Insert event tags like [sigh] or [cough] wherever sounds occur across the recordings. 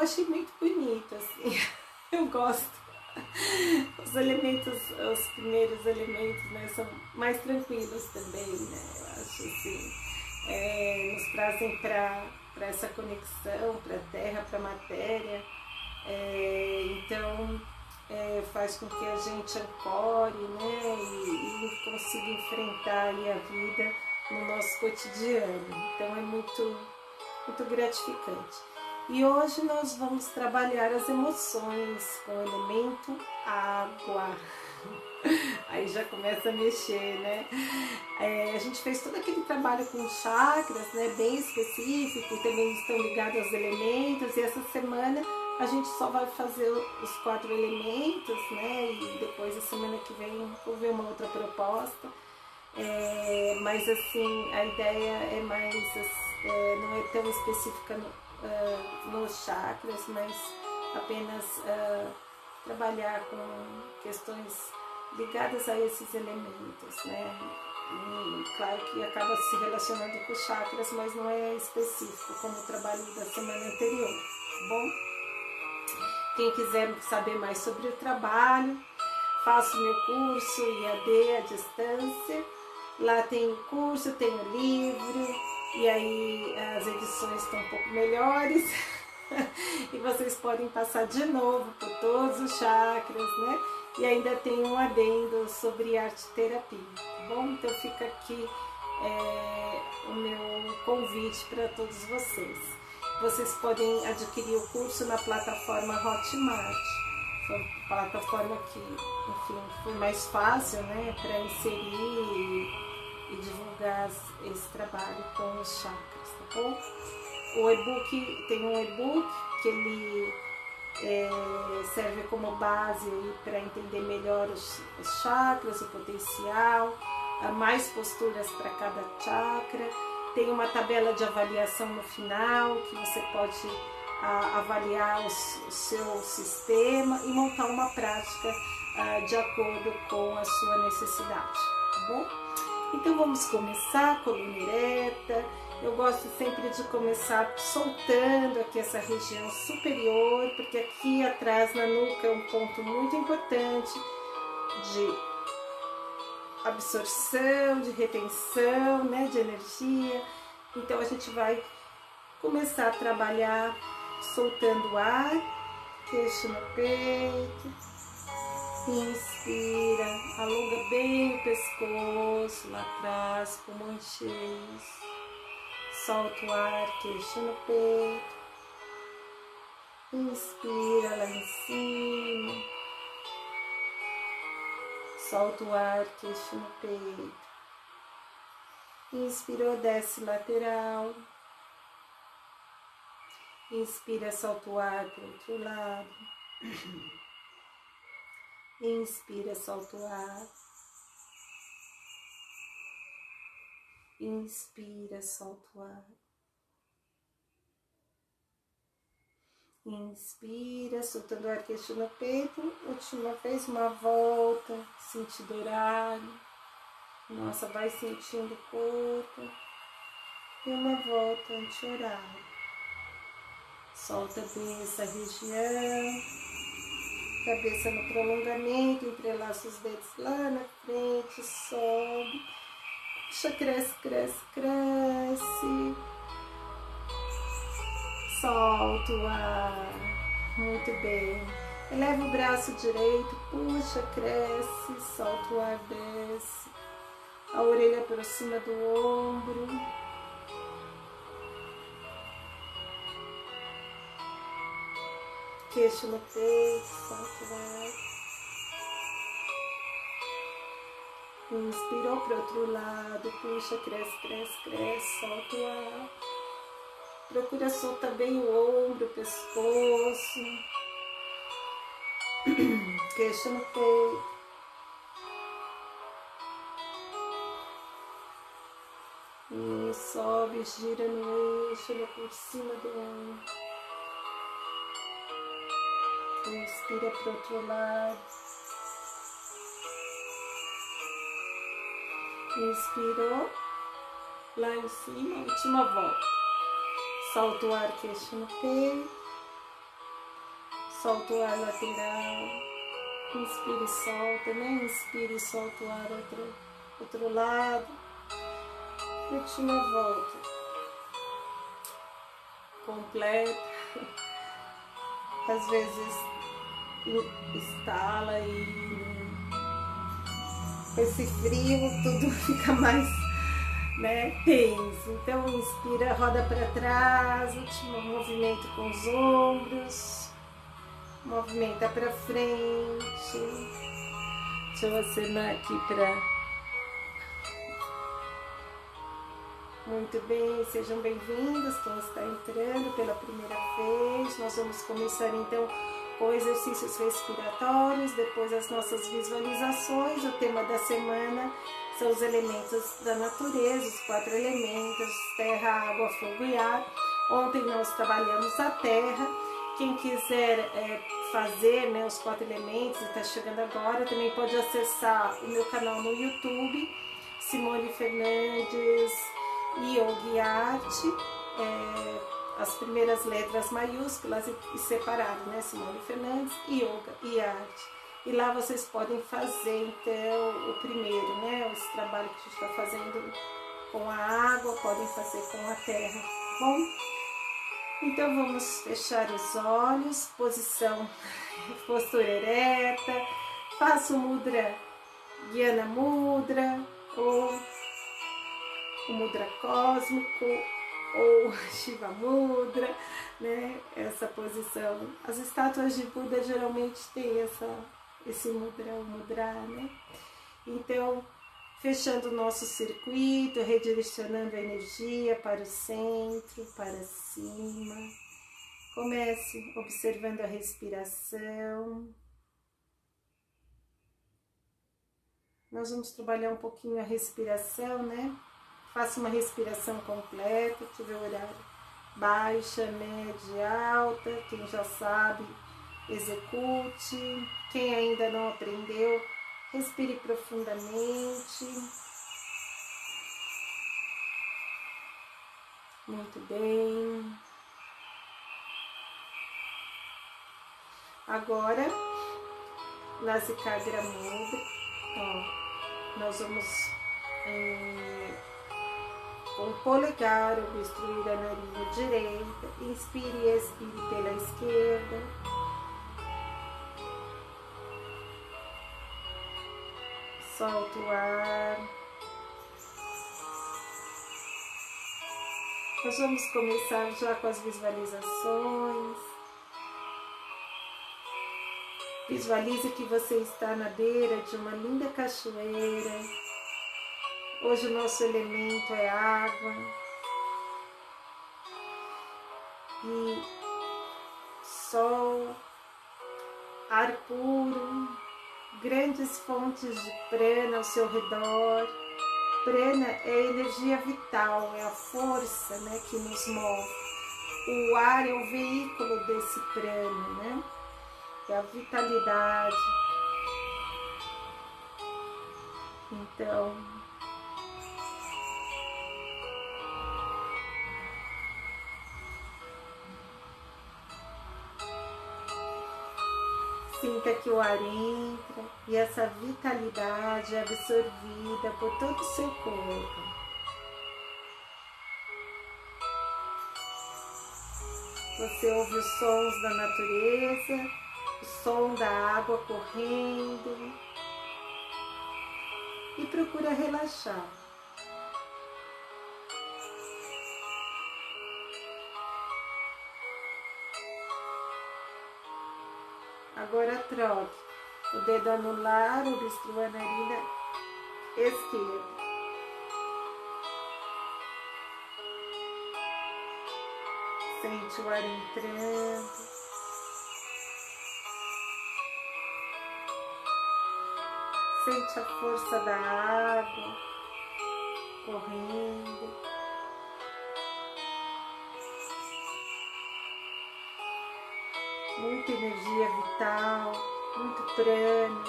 achei muito bonito, assim. [laughs] Eu gosto. Os elementos, os primeiros elementos, né, são mais tranquilos também, né? Eu acho assim. É, nos trazem para essa conexão, para a terra, para a matéria. É, então é, faz com que a gente ancore né, e, e consiga enfrentar a vida no nosso cotidiano. Então é muito, muito gratificante. E hoje nós vamos trabalhar as emoções com o elemento água. [laughs] Aí já começa a mexer, né? É, a gente fez todo aquele trabalho com chakras, né? Bem específico, também estão ligados aos elementos. E essa semana a gente só vai fazer os quatro elementos, né? E depois, a semana que vem, vou ver uma outra proposta. É, mas, assim, a ideia é mais, é, não é tão específica no, uh, nos chakras, mas apenas uh, trabalhar com questões ligadas a esses elementos, né? E claro que acaba se relacionando com os chakras, mas não é específico como o trabalho da semana anterior, tá bom? Quem quiser saber mais sobre o trabalho, faço meu curso IAD à distância. Lá tem curso, tem livro, e aí as edições estão um pouco melhores. [laughs] e vocês podem passar de novo por todos os chakras, né? E ainda tem um adendo sobre arte terapia, tá bom? Então fica aqui é, o meu convite para todos vocês vocês podem adquirir o curso na plataforma Hotmart. Foi uma plataforma que, enfim, foi mais fácil, né, para inserir e, divulgar esse trabalho com os chakras, tá bom? O e-book, tem um e-book que ele é, serve como base para entender melhor os, os chakras, o potencial, mais posturas para cada chakra tem uma tabela de avaliação no final que você pode a, avaliar o, o, seu sistema e montar uma prática a, de acordo com a sua necessidade, tá bom? Então vamos começar, coluna ereta. Eu gosto sempre de começar soltando aqui essa região superior, porque aqui atrás na nuca é um ponto muito importante de absorção, de retenção, né, de energia. Então a gente vai começar a trabalhar soltando o ar, queixo no peito. Inspira, alonga bem o pescoço lá atrás, pulmões cheios. Solta o ar, queixo no peito. Inspira lá em cima. Solta o ar, queixo no peito. Inspirou, desce lateral. Inspira, solta o ar para o outro lado. Inspira, solta o ar. Inspira, solta o ar. Inspira, soltando o ar queixo no peito. Última vez, uma volta, sentido horário. Nossa, vai sentindo o corpo. E uma volta anti-horário. Solta bem essa região. Cabeça no prolongamento, entrelaça os dedos lá na frente, sobe. Puxa, cresce, cresce, cresce solta o ar. Muito bem. Eleva o braço direito, puxa, cresce, solta o ar, desce. A orelha aproxima do ombro. Queixo no peito, solta o ar. Inspirou para outro lado, puxa, cresce, cresce, cresce, solta o ar. Procura soltar bem o ombro, o pescoço. [clears throat] Queixo no peito. E sobe, gira no eixo, lá por cima do ombro. Inspira para outro lado. Inspirou. Lá em cima, última volta. Solta o ar, queixo no peito. Solta o ar lateral. Inspire e solta, né? Inspire e solta o ar outro, outro lado. Última volta. Completa. [laughs] Às vezes estala e com esse frio tudo [laughs] fica mais né, tenso. Então inspira, roda para trás, último movimento com os ombros, movimenta para frente. Deixa eu acenar aqui para Muito bem, sejam bem-vindos quem está entrando pela primeira vez. Nós vamos começar então com exercícios respiratórios, depois as nossas visualizações. O tema da semana são os elementos da natureza, os quatro elementos: terra, água, fogo e ar. Ontem nós trabalhamos a terra. Quem quiser é, fazer né, os quatro elementos e está chegando agora, também pode acessar o meu canal no YouTube, Simone Fernandes Yogi Arte. É, as primeiras letras maiúsculas e separado, né? Simone Fernandes, Yoga e Arte. E lá vocês podem fazer então o primeiro, né? Esse trabalho que a gente está fazendo com a água, podem fazer com a terra, tá bom? Então vamos fechar os olhos, posição, [laughs] postura ereta, faço mudra, Guiana Mudra ou o mudra cósmico ou [laughs] Shiva Mudra, né? Essa posição. As estátuas de Buda geralmente têm essa, esse mudra, o mudra, né? Então, fechando o nosso circuito, redirecionando a energia para o centro, para cima. Comece observando a respiração. Nós vamos trabalhar um pouquinho a respiração, né? Faça uma respiração completa, tiver horário baixa, média, alta. Quem já sabe, execute. Quem ainda não aprendeu, respire profundamente. Muito bem. Agora, Nasikagra Mudra, ó, nós vamos é, com o polegar obstruir a narina direita, inspire e expire pela esquerda. Solta o ar. Nós vamos começar já com as visualizações. Visualize que você está na beira de uma linda cachoeira Hoje o nosso elemento é água. E sol, ar puro, grandes fontes de prana ao seu redor. Prana é a energia vital, é a força né, que nos move. O ar é o veículo desse prana, né? É a vitalidade. Então, Sinta que o ar entra e essa vitalidade é absorvida por todo o seu corpo. Você ouve os sons da natureza, o som da água correndo e procura relaxar. Agora troque o dedo anular, obstrua a narina esquerda. Sente o ar entrando. Sente a força da água correndo. Muita energia vital, muito prana,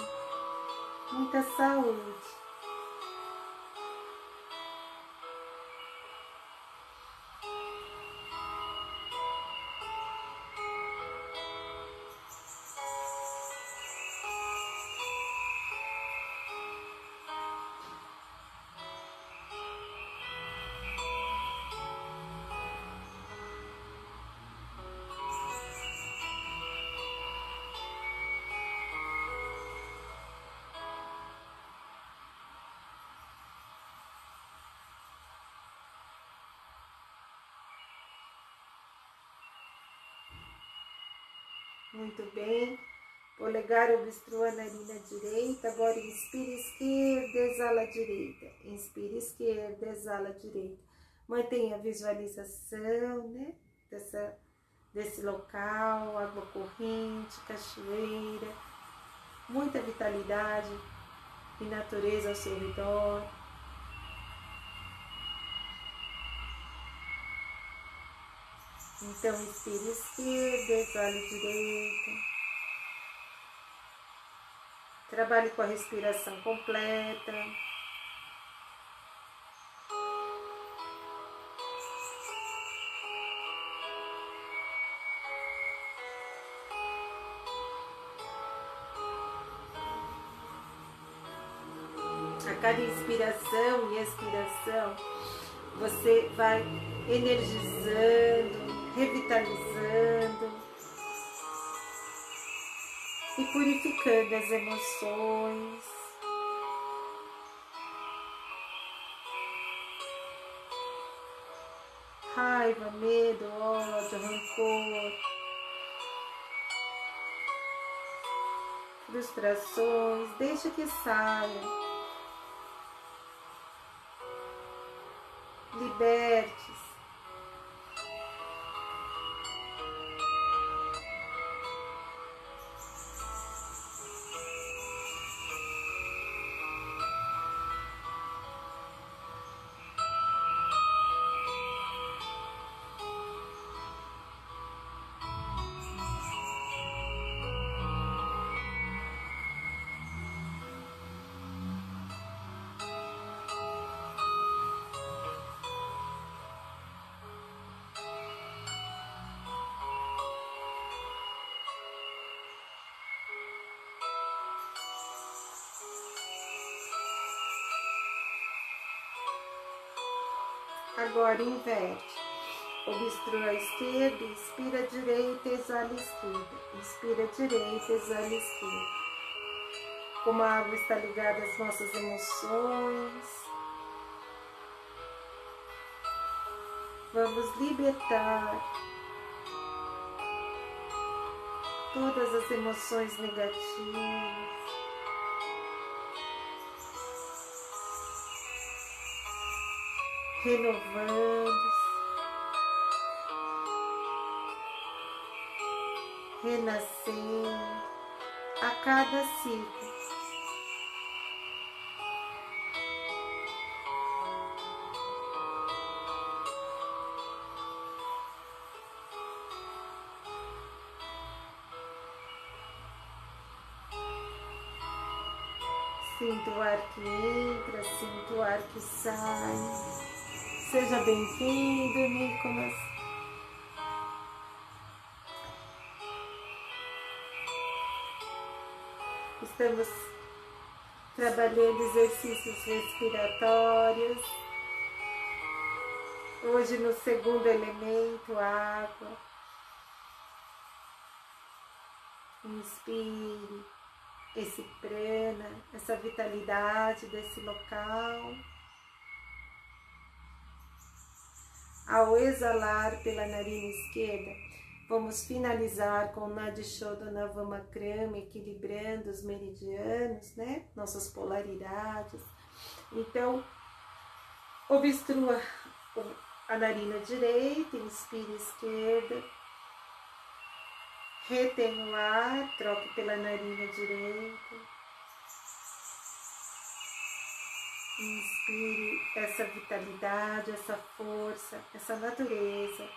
muita saúde. Muito bem. Polegar obstrua a narina direita. Agora inspira esquerda, exala direita. Inspira esquerda, exala direita. Mantenha a visualização, né? Dessa, desse local, água corrente, cachoeira. Muita vitalidade e natureza ao seu redor. Então, inspire esquerda, exale direita. Trabalhe com a respiração completa. A cada inspiração e expiração, você vai energizando, purificando as emoções. Raiva, medo, ódio, rancor, frustrações, deixa que saia. Liberte-se. Agora inverte. Obstrua a esquerda, inspira a direita, exala a esquerda. Inspira a direita, exala a esquerda. Como a água está ligada às nossas emoções, vamos libertar todas as emoções negativas. Renovando, renascendo a cada ciclo. Sinto o ar que entra, sinto o ar que sai. Seja bem-vindo, Nicolas. Estamos trabalhando exercícios respiratórios. Hoje no segundo elemento, água. Inspire esse prana, essa vitalidade desse local. Ao exalar pela narina esquerda, vamos finalizar com Nadishodana Vamakrama, equilibrando os meridianos, né? Nossas polaridades. Então, obstrua a narina direita, inspire esquerda, retém o ar, troque pela narina direita. Inspire essa vitalidade, essa força, essa natureza.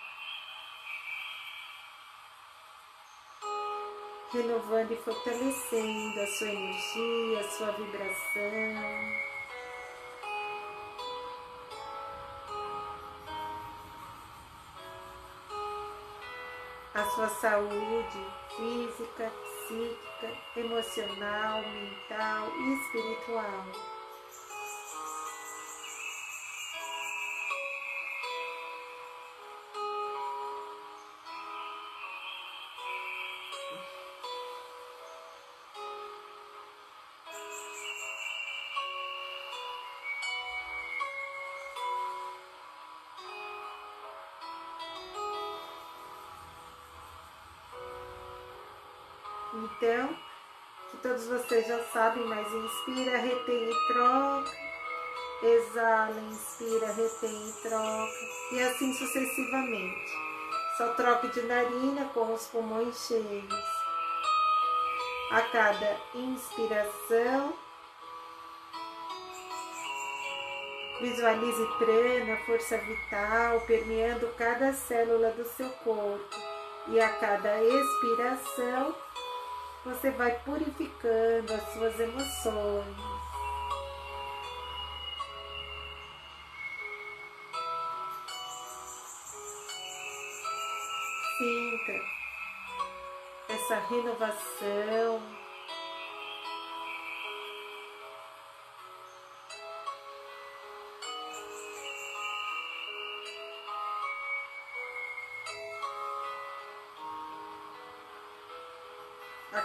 Renovando e fortalecendo a sua energia, a sua vibração. A sua saúde física, psíquica, emocional, mental e espiritual. Então, que todos vocês já sabem, mas inspira, retém e troca. Exala, inspira, retém e troca. E assim sucessivamente. Só troque de narina com os pulmões cheios. A cada inspiração, Visualize prana, força vital, permeando cada célula do seu corpo. E a cada expiração, você vai purificando as suas emoções. Sinta essa renovação.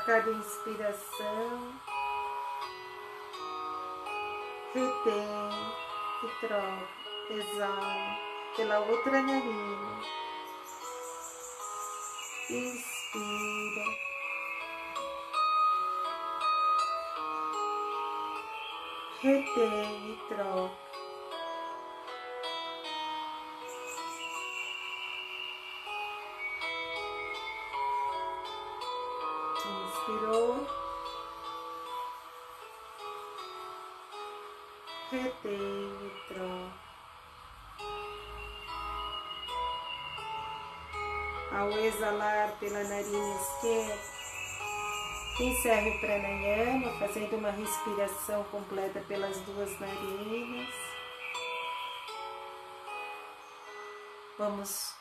Cada inspiração, retém e troca, exala pela outra narina, inspira, retém e troca. Inspirou, retém. Ao exalar pela narina esquerda, encerre o pranayama, fazendo uma respiração completa pelas duas narinas. Vamos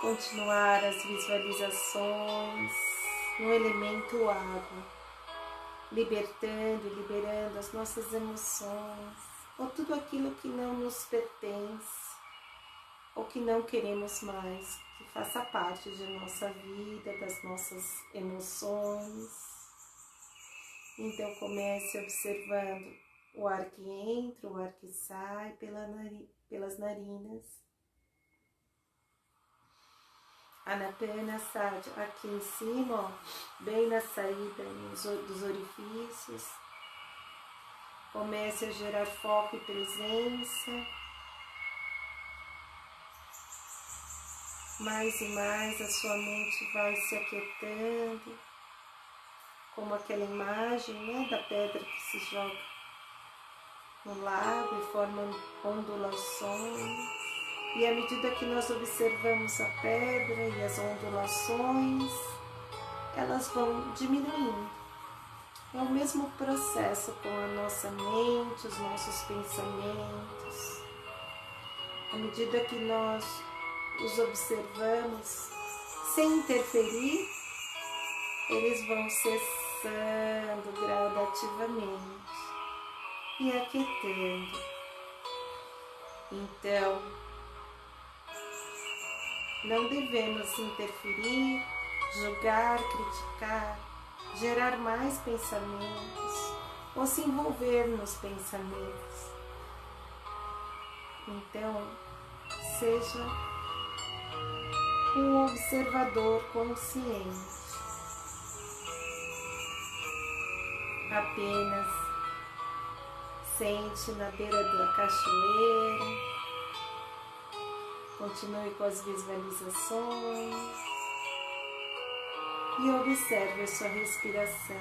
continuar as visualizações no elemento água, libertando e liberando as nossas emoções ou tudo aquilo que não nos pertence ou que não queremos mais, que faça parte de nossa vida, das nossas emoções. Então comece observando o ar que entra, o ar que sai pela pelas narinas Anapana Sadhya, aqui em cima, ó, bem na saída dos orifícios. Comece a gerar foco e presença. Mais e mais a sua mente vai se aquietando, como aquela imagem né, da pedra que se joga no lago e forma ondulações. E à medida que nós observamos a pedra e as ondulações, elas vão diminuindo. É o mesmo processo com a nossa mente, os nossos pensamentos. À medida que nós os observamos sem interferir, eles vão cessando gradativamente e aquietando. Então, não devemos interferir, julgar, criticar, gerar mais pensamentos ou se envolver nos pensamentos. Então, seja um observador consciente. Apenas sente na beira da cachoeira Continue com as visualizações. E observe a sua respiração.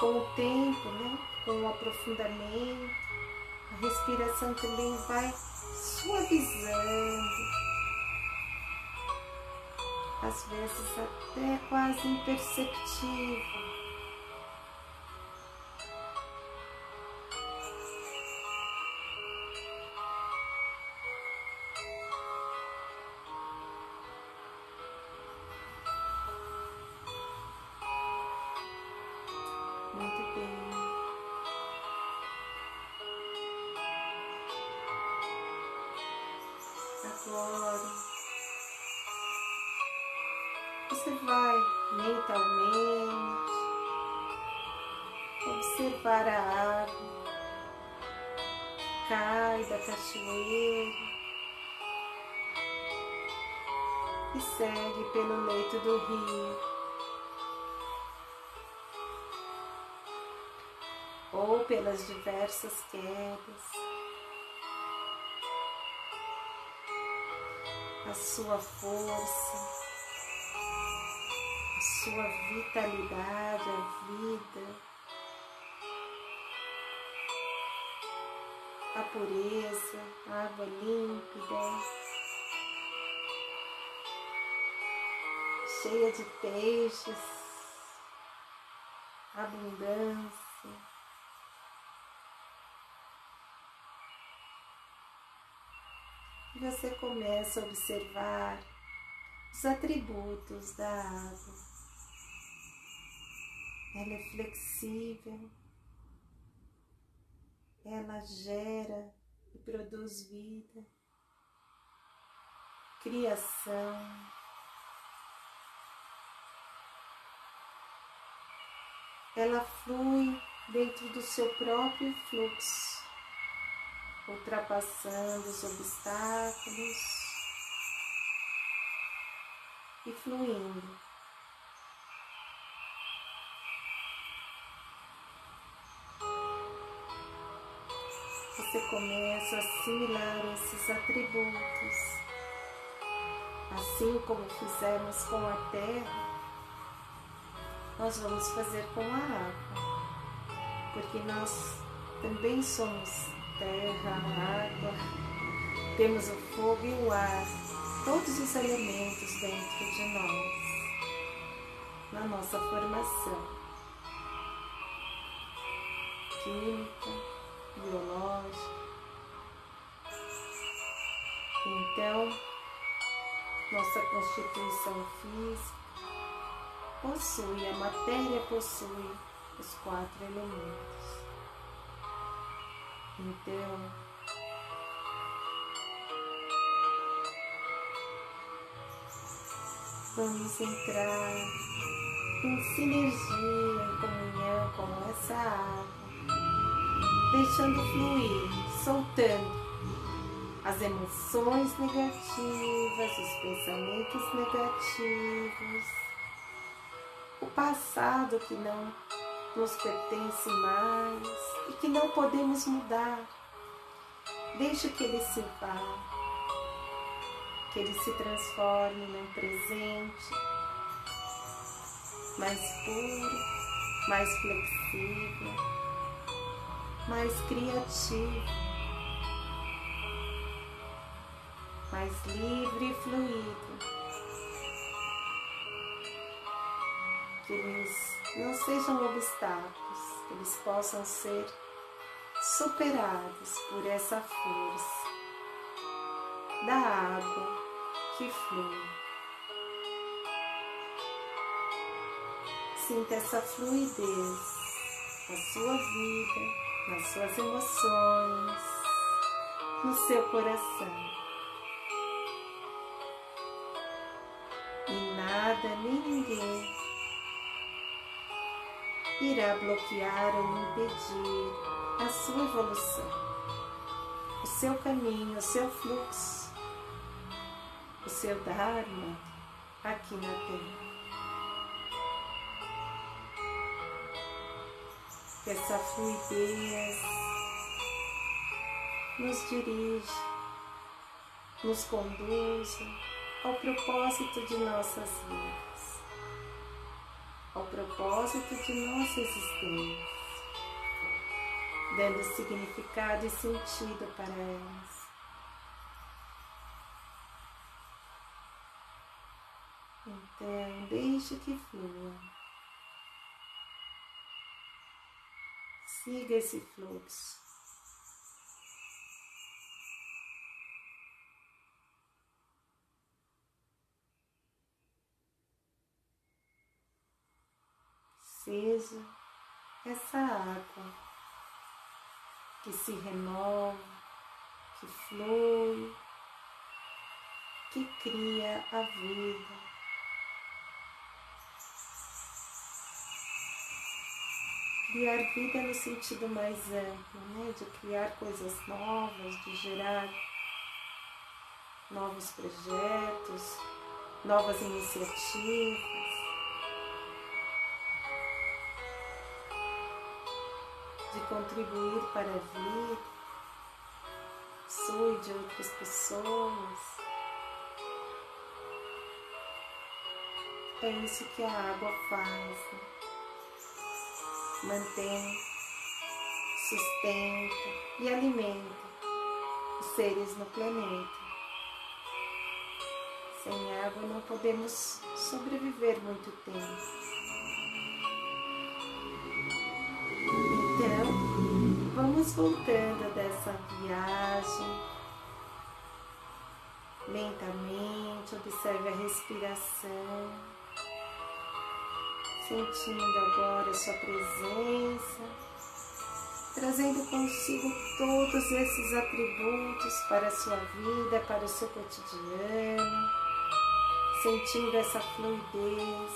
Com o tempo, né, com o aprofundamento, a respiração também vai suavizando às vezes até quase imperceptível. Cai da cachoeira e segue pelo leito do rio. Ou pelas diversas quedas. A sua força, a sua vitalidade, a vida, a pureza, a água límpida. cheia de peixes, abundância. E você começa a observar os atributos da água. Ela é flexível, ela gera e produz vida, criação. ela flui dentro do seu próprio fluxo, ultrapassando os obstáculos e fluindo. Você começa a assimilar esses atributos, assim como fizemos com a terra nós vamos fazer com a água, porque nós também somos terra, água, temos o fogo e o ar, todos os elementos dentro de nós, na nossa formação química, biológica. Então, nossa constituição física possui, a matéria possui os quatro elementos. Então, vamos entrar em sinergia, em comunhão com essa água, deixando fluir, soltando as emoções negativas, os pensamentos negativos o passado que não nos pertence mais e que não podemos mudar. Deixe que ele se vá, que ele se transforme num presente mais puro, mais flexível, mais criativo, mais livre e fluido. que eles não sejam obstáculos, que eles possam ser superados por essa força da água que flui. Sinta essa fluidez na sua vida, nas suas emoções, no seu coração. E nada nem ninguém irá bloquear ou impedir a sua evolução, o seu caminho, o seu fluxo, o seu Dharma aqui na Terra. Que essa fluidez nos dirige, nos conduza ao propósito de nossas vidas ao propósito de nossa existência, dando significado e sentido para elas. Então, deixe que flua. Siga esse fluxo. seja essa água que se renova, que flui, que cria a vida, criar vida no sentido mais amplo, né? de criar coisas novas, de gerar novos projetos, novas iniciativas. De contribuir para a vida, e de outras pessoas. É isso que a água faz. Né? Mantém, sustenta e alimenta os seres no planeta. Sem água não podemos sobreviver muito tempo. Então, vamos voltando dessa viagem. Lentamente, observe a respiração, sentindo agora a sua presença, trazendo consigo todos esses atributos para a sua vida, para o seu cotidiano sentindo essa fluidez,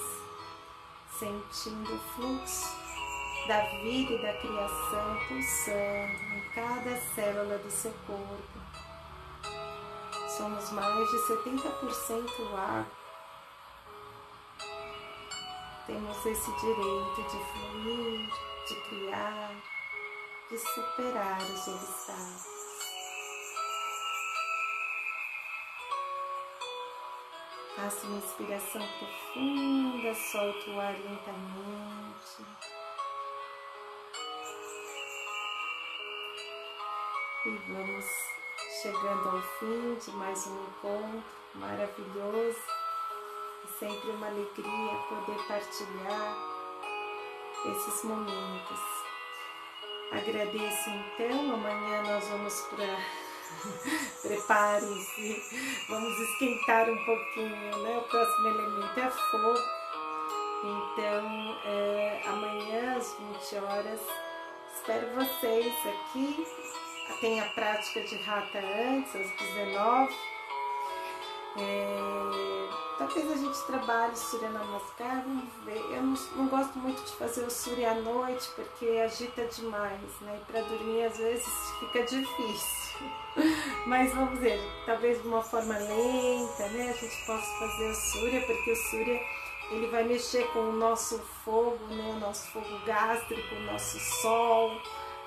sentindo o fluxo da vida e da criação pulsando em cada célula do seu corpo. Somos mais de 70% ar. Temos esse direito de fluir, de criar, de superar os obstáculos. Faça uma inspiração profunda, solta o ar lentamente. E vamos chegando ao fim de mais um encontro maravilhoso. Sempre uma alegria poder partilhar esses momentos. Agradeço então, amanhã nós vamos para [laughs] Preparem-se, vamos esquentar um pouquinho, né? O próximo elemento é fogo. Então, é, amanhã às 20 horas, espero vocês aqui. Tem a prática de rata antes, às 19 é, talvez a gente trabalhe Surya Namaskar, vamos ver. Eu não, não, gosto muito de fazer o Surya à noite porque agita demais, né? E para dormir às vezes fica difícil. [laughs] Mas vamos ver, talvez de uma forma lenta, né? A gente possa fazer o Surya, porque o Surya ele vai mexer com o nosso fogo, né? O nosso fogo gástrico, o nosso sol,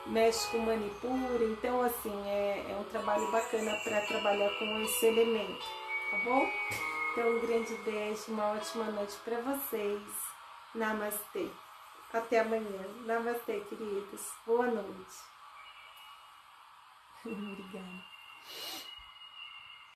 mexe com manipura. Então, assim, é, é um trabalho bacana para trabalhar com esse elemento tá bom? Então, um grande beijo, uma ótima noite para vocês. Namastê. Até amanhã. Namastê, queridos. Boa noite. [laughs] Obrigada.